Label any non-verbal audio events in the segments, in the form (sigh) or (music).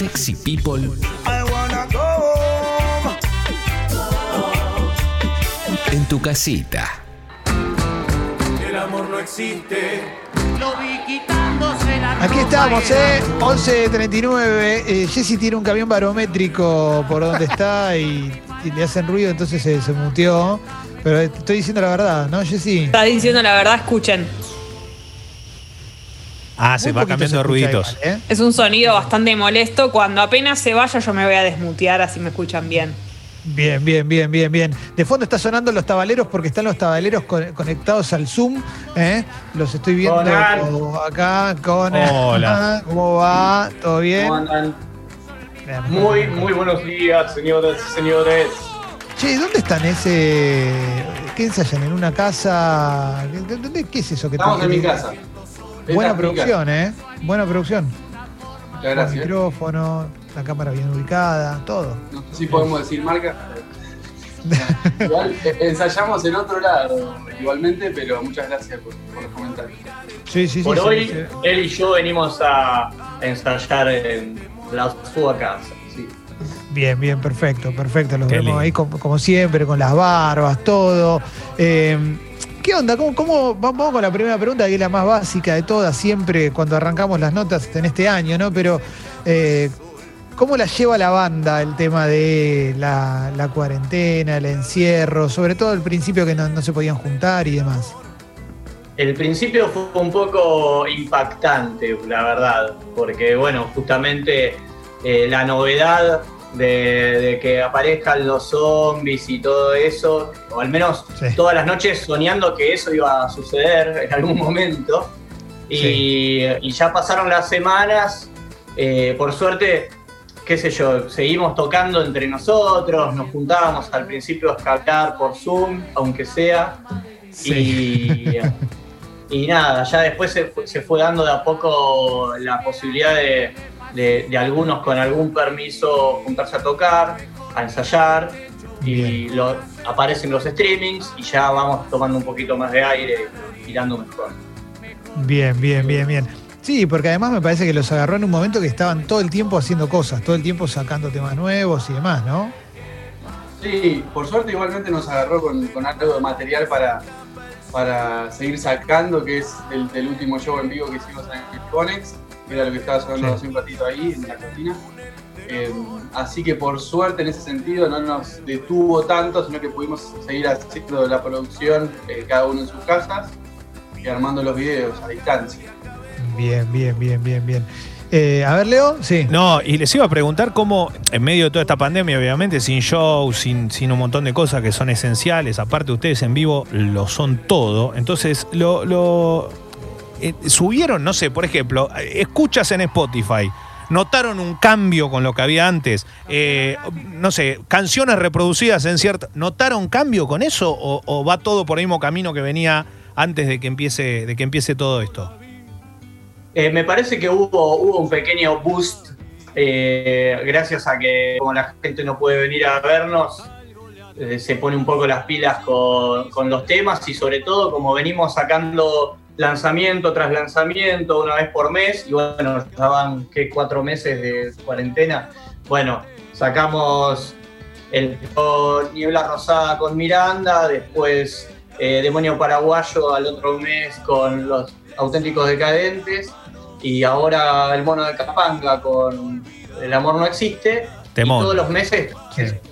Sexy People I wanna go home. en tu casita. El amor no existe. Lo vi quitándose la Aquí estamos, ¿eh? 11.39. Eh, Jessy tiene un camión barométrico por donde está y, y le hacen ruido, entonces se, se muteó. Pero estoy diciendo la verdad, ¿no, Jessy? Está diciendo la verdad, escuchen. Ah, se va cambiando de se ruiditos. igual, ¿eh? Es un sonido bastante molesto. Cuando apenas se vaya, yo me voy a desmutear así me escuchan bien. Bien, bien, bien, bien, bien. De fondo está sonando los tabaleros porque están los tabaleros con- conectados al Zoom. ¿eh? Los estoy viendo acá con. Hola. ¿Cómo va? ¿Todo bien? ¿Cómo andan? Bien. Muy, muy buenos días, señoras y señores. Che, ¿dónde están ese. ¿Qué ensayan? ¿En una casa? ¿Qué, dónde- qué es eso que Estamos en mi casa. Buena producción, ¿eh? Buena producción. Muchas gracias. micrófono, la cámara bien ubicada, todo. No sé si podemos decir marca. (laughs) Igual eh, ensayamos en otro lado, igualmente, pero muchas gracias por, por los comentarios. Sí, sí, sí. Por sí, hoy, sí. él y yo venimos a ensayar en la sua casa. sí. Bien, bien, perfecto, perfecto. Los Qué vemos lindo. ahí como, como siempre, con las barbas, todo. Eh, ¿Qué onda? ¿Cómo, vamos con la primera pregunta, que es la más básica de todas, siempre cuando arrancamos las notas en este año, ¿no? Pero, eh, ¿cómo la lleva la banda el tema de la, cuarentena, el encierro, sobre todo al principio que no, no se podían juntar y demás? El principio fue un poco impactante, la verdad, porque bueno, justamente eh, la novedad de, de que aparezcan los zombies y todo eso, o al menos Sí. todas las noches soñando que eso iba a suceder (laughs) en algún momento. Y, Sí. y ya pasaron las semanas, eh, por suerte, qué sé yo, seguimos tocando entre nosotros, nos juntábamos al principio a escalar por Zoom, aunque sea. Y, y nada, ya después se, se fue dando de a poco la posibilidad de, de- de algunos con algún permiso juntarse a tocar, a ensayar, y lo- aparecen los streamings y ya vamos tomando un poquito más de aire y tirando mejor. Bien, bien, bien, bien. Sí, porque además me parece que los agarró en un momento que estaban todo el tiempo haciendo cosas, todo el tiempo sacando temas nuevos y demás, ¿no? Sí, por suerte igualmente nos agarró con, con algo de material para, para seguir sacando, que es el del último show en vivo que hicimos en el Conex, era lo que estaba sonando Sí. hace un ratito ahí en la cocina. Eh, así que por suerte en ese sentido no nos detuvo tanto, sino que pudimos seguir haciendo la producción eh, cada uno en sus casas y armando los videos a distancia. Bien, bien, bien, bien, bien. Eh, a ver, Leo, sí. No, y les iba a preguntar cómo, en medio de toda esta pandemia, obviamente, sin show, sin, sin un montón de cosas que son esenciales, aparte ustedes en vivo lo son todo, entonces lo, lo eh, subieron, no sé, por ejemplo, escuchas en Spotify. ¿Notaron un cambio con lo que había antes? Eh, no sé, canciones reproducidas en cierta. ¿Notaron cambio con eso? O, va todo por el mismo camino que venía antes de que empiece, de que empiece todo esto? Eh, me parece que hubo, hubo un pequeño boost eh, gracias a que como la gente no puede venir a vernos, eh, se pone un poco las pilas con los temas y sobre todo como venimos sacando lanzamiento tras lanzamiento una vez por mes y bueno, ya van ¿qué? cuatro meses de cuarentena. Bueno, sacamos el Niebla Rosada con Miranda, después eh, Demonio Paraguayo al otro mes con los auténticos decadentes y ahora el mono de Capanga con El amor no existe. Temón. Y todos los meses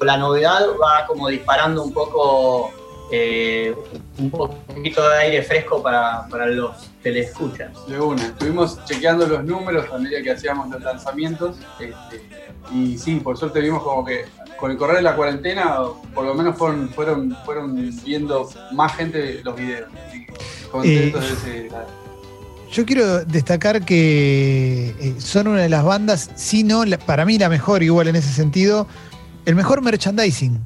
la novedad va como disparando un poco eh, un poquito de aire fresco para, para los telescuchas. De una, estuvimos chequeando los números a medida que hacíamos los lanzamientos. este, y sí, por suerte vimos como que con el correr de la cuarentena, por lo menos fueron, fueron, fueron viendo más gente los videos. Así que contentos de ese lado. Yo quiero destacar que eh, son una de las bandas, si no, para mí la mejor, igual en ese sentido, el mejor merchandising.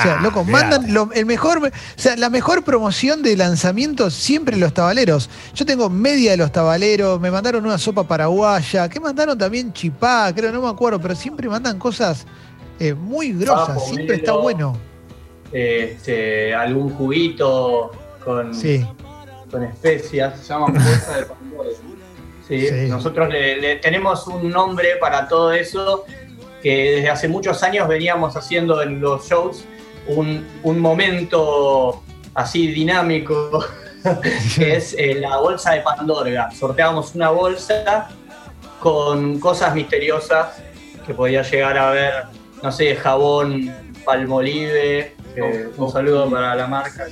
O sea, Ah, loco, mandan lo- el mejor, o sea, la mejor promoción de lanzamientos siempre los tabaleros. Yo tengo media de los tabaleros, me mandaron una sopa paraguaya, que mandaron también chipá, creo, no me acuerdo, pero siempre mandan cosas eh, muy grosas, Papo, siempre está bueno. Este, algún juguito con, Sí. con especias. Se llama Fuerza de Pandora. Sí, Sí. nosotros le, le tenemos un nombre para todo eso que desde hace muchos años veníamos haciendo en los shows un, un momento así dinámico (laughs) que es eh, la bolsa de Pandorga. Sorteábamos una bolsa con cosas misteriosas que podía llegar a ver, no sé, jabón Palmolive, que Oh, un oh. saludo para la marca.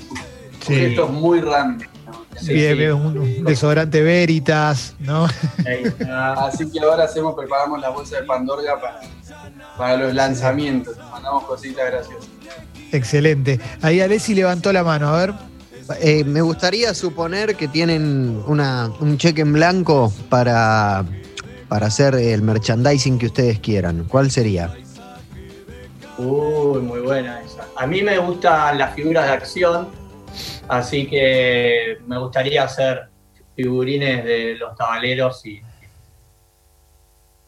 Sí. Objetos muy random. ¿no? Sí, bien, sí. bien, un, un desodorante Veritas, ¿no? (laughs) Así que ahora hacemos, preparamos la bolsa de Pandorga para, para los lanzamientos. Mandamos cositas graciosas. Excelente. Ahí Alessi levantó la mano, a ver. Eh, me gustaría suponer que tienen una, un cheque en blanco para, para hacer el merchandising que ustedes quieran. ¿Cuál sería? Uy, muy buena esa. A mí me gustan las figuras de acción, así que me gustaría hacer figurines de los tabaleros y,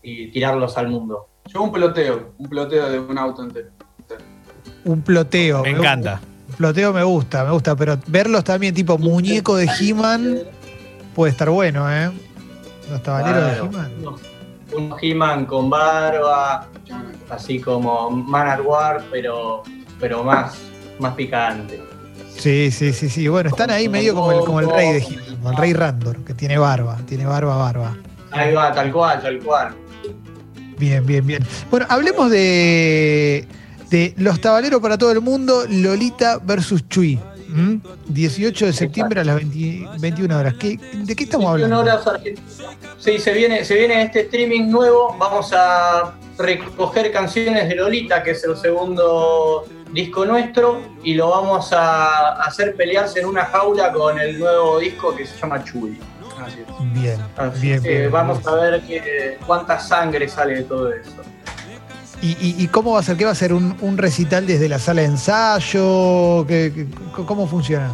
y tirarlos al mundo. Yo un peloteo, un peloteo de un auto entero. Un ploteo. Me encanta. Un ploteo me gusta, me gusta, pero verlos también tipo muñeco de He-Man puede estar bueno, ¿eh? Los tabaleros Claro. de He-Man. Un He-Man con barba, así como Man at War, pero, pero más, más picante. Sí, sí, sí, sí. Bueno, están ahí medio como el, como el rey de He-Man, como el rey Randor, que tiene barba, tiene barba, barba. Ahí va, tal cual, tal cual. Bien, bien, bien. Bueno, hablemos de, de los tabaleros para todo el mundo, Lolita versus Chuy. ¿Mm? 18 de septiembre a las 20 21 horas. ¿Qué- ¿De qué estamos 21 hablando? horas. Sí, se viene, se viene este streaming nuevo. Vamos a recoger canciones de Lolita, que es el segundo disco nuestro, y lo vamos a hacer pelearse en una jaula con el nuevo disco que se llama Chuy. Así es. Bien, Así bien, que bien. vamos a ver qué- cuánta sangre sale de todo eso. ¿Y, y- y cómo va a ser? ¿Qué va a ser? ¿Un, un recital desde la sala de ensayo? ¿Qué, qué- ¿Cómo funciona?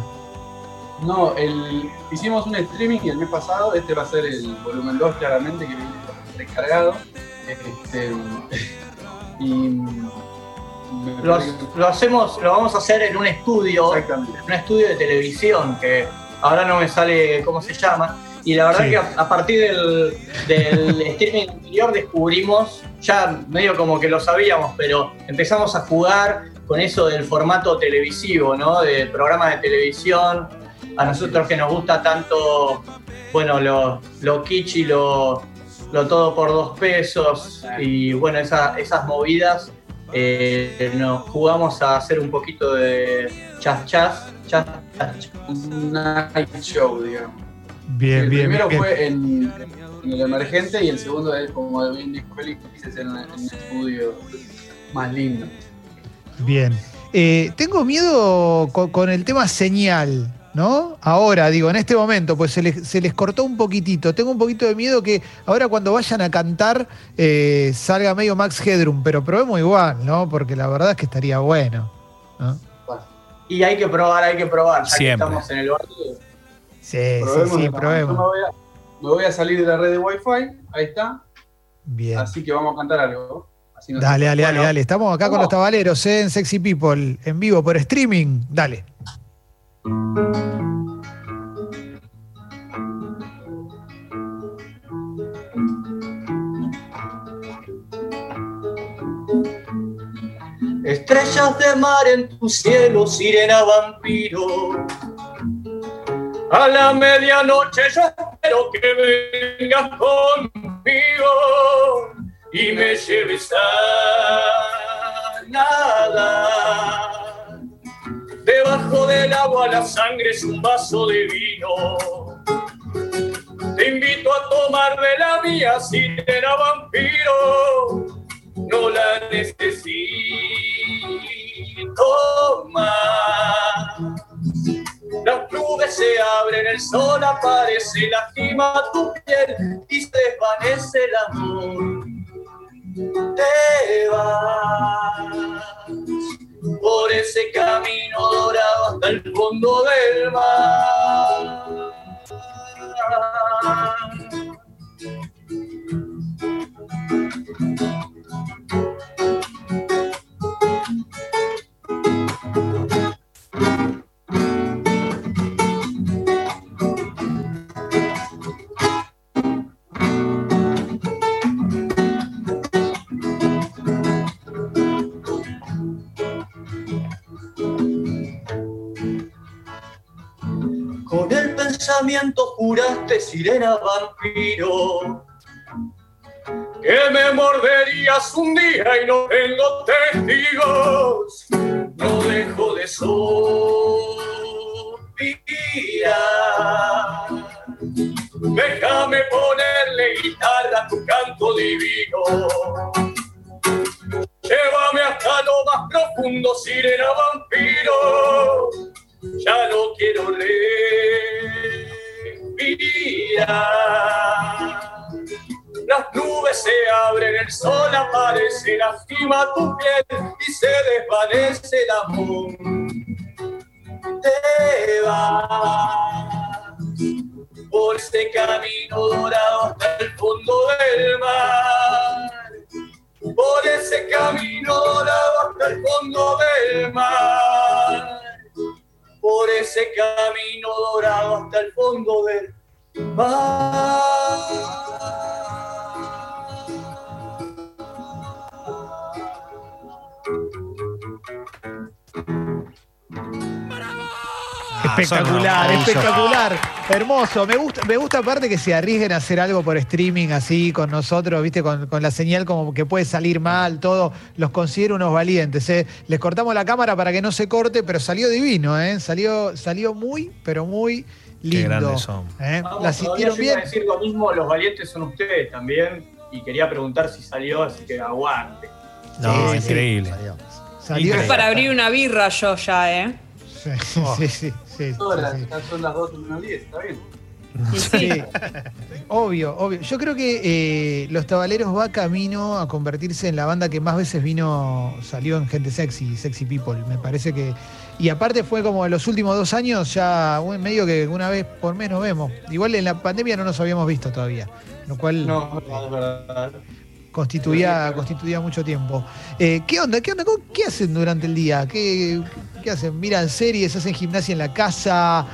No, el, hicimos un streaming el mes pasado, este va a ser el volumen 2 claramente, que viene descargado. Este, (laughs) y Lo, hacemos, lo vamos a hacer en un estudio, Exactamente. un estudio de televisión que ahora no me sale cómo se llama. Y la verdad Sí. que a, a partir del, del (laughs) streaming anterior descubrimos, ya medio como que lo sabíamos, pero empezamos a jugar con eso del formato televisivo, ¿no? De programa de televisión. A nosotros que nos gusta tanto, bueno, lo, lo kitsch y lo, lo todo por dos pesos y bueno, esa- esas movidas, eh, nos jugamos a hacer un poquito de chas chas, chas chas. Un night show, digamos. Bien, el bien, primero bien. fue en, en el emergente y el segundo es como de bien dijo Félix, es en, en un estudio más lindo. Bien. Eh, tengo miedo con, con el tema señal, ¿no? Ahora, digo, en este momento, pues se les, se les cortó un poquitito. Tengo un poquito de miedo que ahora cuando vayan a cantar eh, salga medio Max Headroom, pero probemos igual, ¿no? Porque la verdad es que estaría bueno. ¿no? Y hay que probar, hay que probar, ya Siempre. que estamos en el barrio. Sí, sí, Probemos sí, me probemos. voy, a, me voy a salir de la red de Wi-Fi, ahí está, Bien. así que vamos a cantar algo. Así nos- Dale, dale, dale, Bueno, dale. Estamos acá con los tabaleros ¿eh? en Sexy People, en vivo por streaming. Dale. Estrellas de mar en tu cielo, sirena vampiro. A la medianoche yo espero que vengas conmigo y me lleves a nada. Debajo del agua la sangre es un vaso de vino. Te invito a tomar de la mía, sirena vampiro no la necesito el sol aparece, lastima tu piel y se desvanece el amor. Te vas por ese camino dorado hasta el fondo del mar. Pensamiento juraste, sirena vampiro, que me morderías un día y no tengo testigos. No dejo de suspirar. Déjame ponerle guitarra a tu canto divino. Llévame hasta lo más profundo, sirena vampiro. Ya no quiero Las nubes se abren, el sol aparece, lastima tu piel y se desvanece el amor. Te vas por este camino dorado hasta el fondo del mar. Por ese camino dorado hasta el fondo del mar. Por ese camino dorado hasta el fondo del Espectacular, Ah, son espectacular, hermoso. Me gusta, me gusta aparte que se arriesguen a hacer algo por streaming así con nosotros, viste, con, con la señal como que puede salir mal, todo. Los considero unos valientes. ¿eh? Les cortamos la cámara para que no se corte, pero salió divino, ¿eh? Salió, salió muy, pero muy lindo. grandes son. ¿eh? Vamos, ¿La todavía sintieron yo iba bien? a decir lo mismo, los valientes son ustedes también. Y quería preguntar si salió, así que aguante. No, Sí, sí. increíble. Salió. Increíble. Para abrir una birra yo ya, ¿eh? Sí, sí, sí, sí, son las 12 menos 10, está bien. Sí, obvio, obvio. Yo creo que eh, Los Tabaleros va camino a convertirse en la banda que más veces vino, salió en Gente Sexy, Sexy People. Me parece que. Y aparte fue como en los últimos dos años, ya un medio que una vez por mes nos vemos. Igual en la pandemia no nos habíamos visto todavía, lo cual No, no, constituía, constituía mucho tiempo. Eh, ¿Qué onda? ¿Qué onda? ¿Cómo- ¿Qué hacen durante el día? ¿Qué, qué hacen? ¿Miran series? ¿Hacen gimnasia en la casa?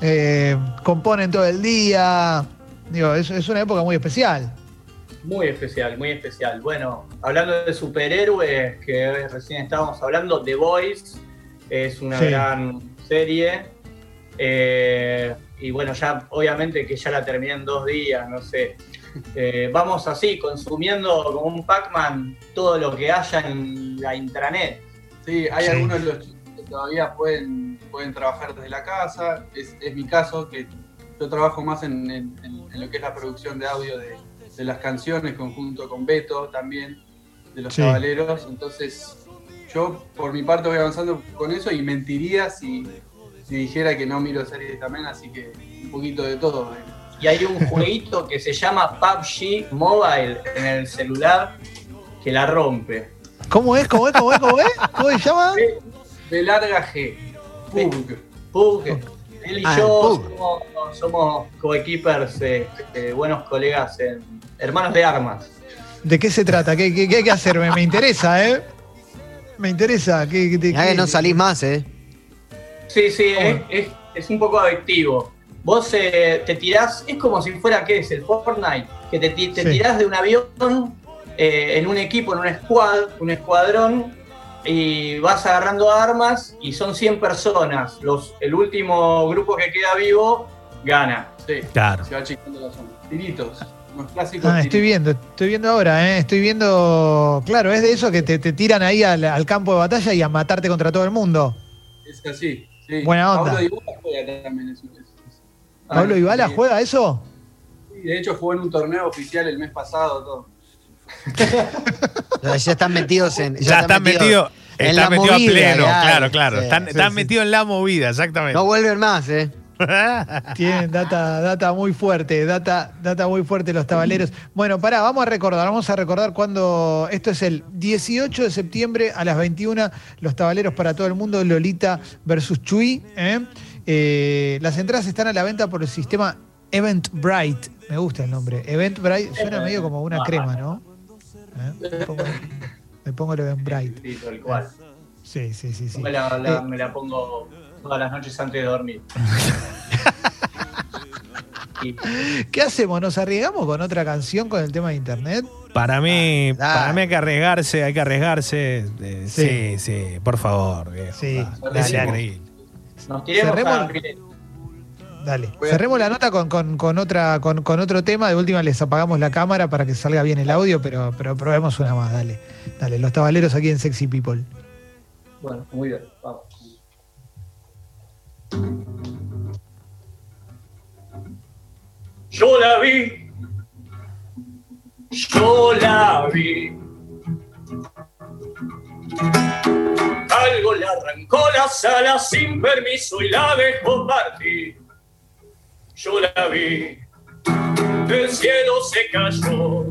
Eh, ¿Componen todo el día? Digo, es, es una época muy especial. Muy especial, muy especial. Bueno, hablando de superhéroes, que recién estábamos hablando, The Voice es una Sí. gran serie. Eh, y bueno, ya obviamente que ya la terminé en dos días, no sé. Eh, vamos así, consumiendo como un Pac-Man todo lo que haya en la intranet. Sí, hay Sí. algunos de los chicos que todavía pueden, pueden trabajar desde la casa. Es, es mi caso, que yo trabajo más en, en- en- en lo que es la producción de audio de, de las canciones, conjunto con Beto también, de los Sí. Cavaleros. Entonces, yo por mi parte voy avanzando con eso y mentiría si, si dijera que no miro series también, así que un poquito de todo. eh. Y hay un jueguito que se llama PUBG Mobile en el celular que la rompe. ¿Cómo es? ¿Cómo es? ¿Cómo es? ¿Cómo es? ¿Cómo se llama? B larga G. Pug. Pug, él y Ah, yo somos, somos coequippers, eh, eh, buenos colegas, en, hermanos de armas. ¿De qué se trata? ¿Qué, qué- qué hay que hacer? Me, me interesa, ¿eh? Me interesa. ¿Qué, qué- Mirá que qué- no salís más, ¿eh? Sí, sí, es, ¿Cómo? es- es un poco adictivo. Vos eh, te tirás, es como si fuera, ¿qué es? El Fortnite, que te, te Sí. tirás de un avión eh, en un equipo, en un squad, un escuadrón, y vas agarrando armas y son 100 personas. Los, el último grupo que queda vivo gana. Sí, Claro. se va achicando la zona. Tiritos. Clásicos Ah, estoy viendo, estoy viendo ahora, ¿eh? Estoy viendo. Claro, es de eso que te, te tiran ahí al, al campo de batalla y a matarte contra todo el mundo. Es así. Sí. Buena onda. Pablo Dybala juega también. es- es- es- ¿Pablo Ah, Ibala sí. juega eso? Sí, de hecho jugó en un torneo oficial el mes pasado. Todo. Ya, están metidos en. Ya están metidos en están la metidos a pleno, ya. claro, claro. Sí, están sí, están sí. metidos en la movida, exactamente. No vuelven más, ¿eh? (laughs) Tienen data, data muy fuerte, data, data muy fuerte los tabaleros. Bueno, pará, vamos a recordar, vamos a recordar cuando. Esto es el 18 de septiembre a las 21, los tabaleros para todo el mundo, Lolita versus Chuy. ¿eh? Eh, las entradas están a la venta por el sistema Eventbrite. Me gusta el nombre. Eventbrite suena medio como una crema, ¿no? ¿Eh? Me pongo, me pongo el Eventbrite. Sí, tal cual. Sí, sí, sí, sí. Me, la, la- Eh, me la pongo todas las noches antes de dormir. (laughs) ¿Qué hacemos? ¿Nos arriesgamos con otra canción con el tema de internet? Para mí, Ah, para mí hay que arriesgarse, hay que arriesgarse. eh, Sí. sí, sí, por favor. viejo. Sí, Ah, dale, es dale. increíble. nos Cerremos-. Dale. Cerremos la nota con, con- con otra, con, con otro tema. De última les apagamos la cámara para que salga bien el audio, pero, pero probemos una más, dale. Dale, los tabaleros aquí en Sexy People. Bueno, muy bien, vamos. Yo la vi, yo la vi. Algo le arrancó las alas sin permiso y la dejó partir. Yo la vi, del cielo se cayó,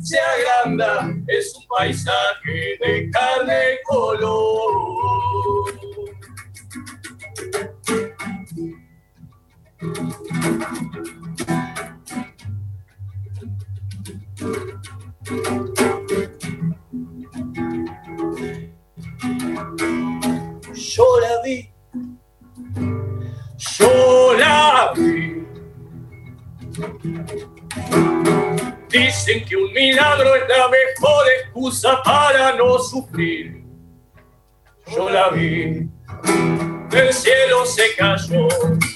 se agranda, es un paisaje de carne color. Que un milagro es la mejor excusa para no sufrir. Yo la vi, del cielo se cayó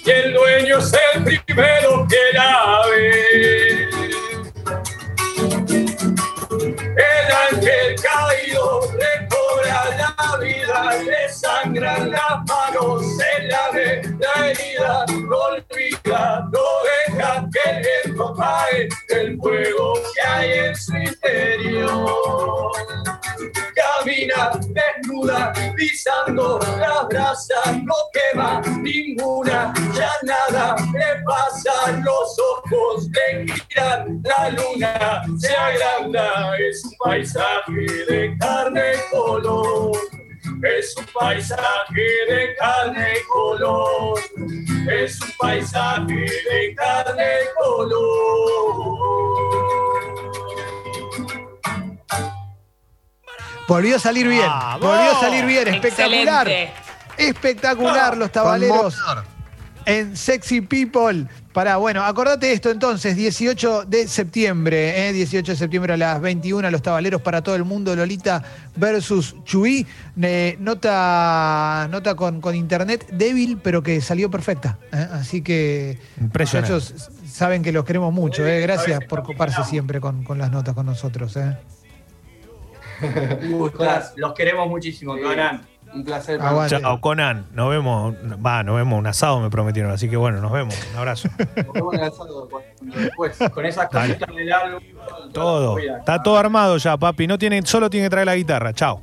y el dueño es el primero que la ve. El ángel caído recobra la vida, le sangran las manos, se la ve la herida, no olvida, no deja que viento el fuego que hay en su interior. Camina desnuda, pisando las brasas, no quema ninguna, ya nada le pasa, los ojos le giran, la luna se agranda, es un paisaje de carne color. Es un paisaje de carne y color. Es un paisaje de carne y color. Volvió a salir bien. ¡Vamos! Volvió a salir bien. Espectacular. Excelente. Espectacular los tabaleros en Sexy People. Para, bueno, acordate esto entonces, 18 de septiembre, ¿eh? 18 de septiembre a las 21, los tabaleros para todo el mundo, Lolita versus Chuy. Eh, nota nota con, con internet débil, pero que salió perfecta. ¿eh? Así que, Impresionante. muchachos, saben que los queremos mucho. ¿eh? Gracias por coparse siempre con, con las notas con nosotros. ¿eh? (laughs) Los queremos muchísimo, Sí. Un placer. Aguante. Chao, Conan. Nos vemos. Va, nos vemos un asado, me prometieron. Así que bueno, nos vemos. Un abrazo. Nos vemos en el asado después. Con esas cositas del álbum. todo. Está todo armado ya, papi. No tiene, solo tiene que traer la guitarra. Chao.